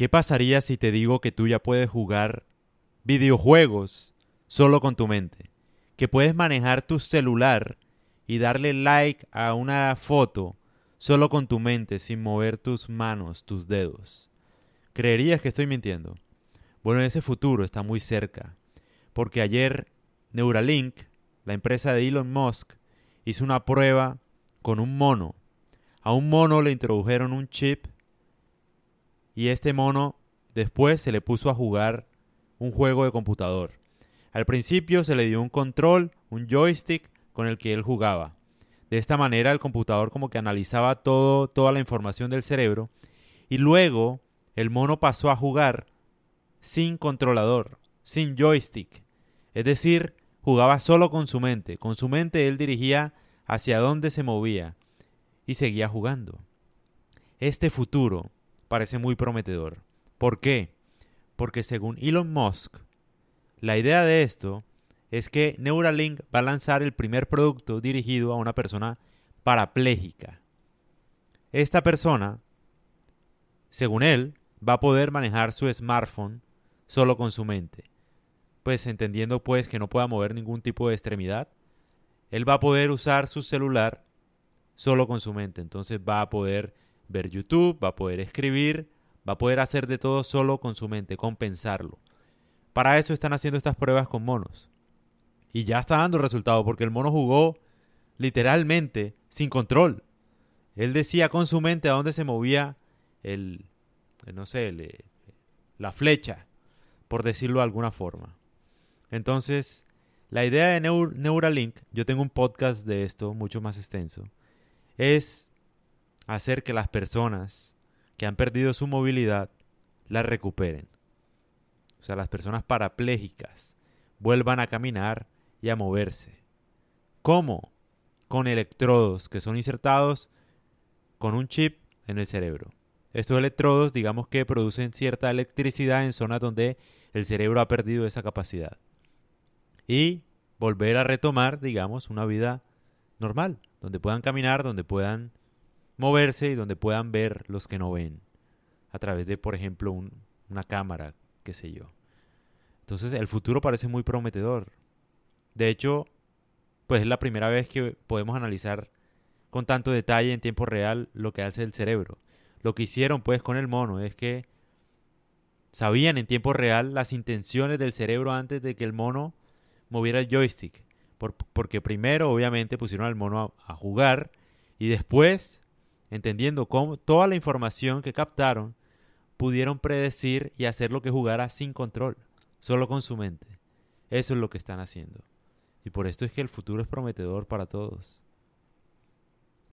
¿Qué pasaría si te digo que tú ya puedes jugar videojuegos solo con tu mente? Que puedes manejar tu celular y darle like a una foto solo con tu mente, sin mover tus manos, tus dedos. ¿Creerías que estoy mintiendo? Bueno, ese futuro está muy cerca, porque ayer Neuralink, la empresa de Elon Musk, hizo una prueba con un mono. A un mono le introdujeron un chip y este mono después se le puso a jugar un juego de computador. Al principio se le dio un control, un joystick con el que él jugaba. De esta manera el computador como que analizaba todo, toda la información del cerebro y luego el mono pasó a jugar sin controlador, sin joystick. Es decir, jugaba solo con su mente. Con su mente él dirigía hacia dónde se movía y seguía jugando. Este futuro parece muy prometedor. ¿Por qué? Porque según Elon Musk, la idea de esto es que Neuralink va a lanzar el primer producto dirigido a una persona parapléjica. Esta persona, según él, va a poder manejar su smartphone solo con su mente. Pues entendiendo pues que no pueda mover ningún tipo de extremidad, él va a poder usar su celular solo con su mente. Entonces va a poder ver YouTube, va a poder escribir, va a poder hacer de todo solo con su mente, compensarlo. Para eso están haciendo estas pruebas con monos. Y ya está dando resultado porque el mono jugó literalmente sin control. Él decía con su mente a dónde se movía el, no sé, la flecha, por decirlo de alguna forma. Entonces, la idea de Neuralink, yo tengo un podcast de esto mucho más extenso, es hacer que las personas que han perdido su movilidad la recuperen. O sea, las personas parapléjicas vuelvan a caminar y a moverse. ¿Cómo? Con electrodos que son insertados con un chip en el cerebro. Estos electrodos, digamos que producen cierta electricidad en zonas donde el cerebro ha perdido esa capacidad. Y volver a retomar, digamos, una vida normal, donde puedan caminar, donde puedan moverse y donde puedan ver los que no ven, a través de, por ejemplo, una cámara, qué sé yo. Entonces el futuro parece muy prometedor. De hecho, pues es la primera vez que podemos analizar con tanto detalle en tiempo real lo que hace el cerebro. Lo que hicieron pues con el mono es que sabían en tiempo real las intenciones del cerebro antes de que el mono moviera el joystick. porque primero obviamente pusieron al mono a jugar y después, entendiendo cómo toda la información que captaron, pudieron predecir y hacer lo que jugara sin control, solo con su mente. Eso es lo que están haciendo. Y por esto es que el futuro es prometedor para todos.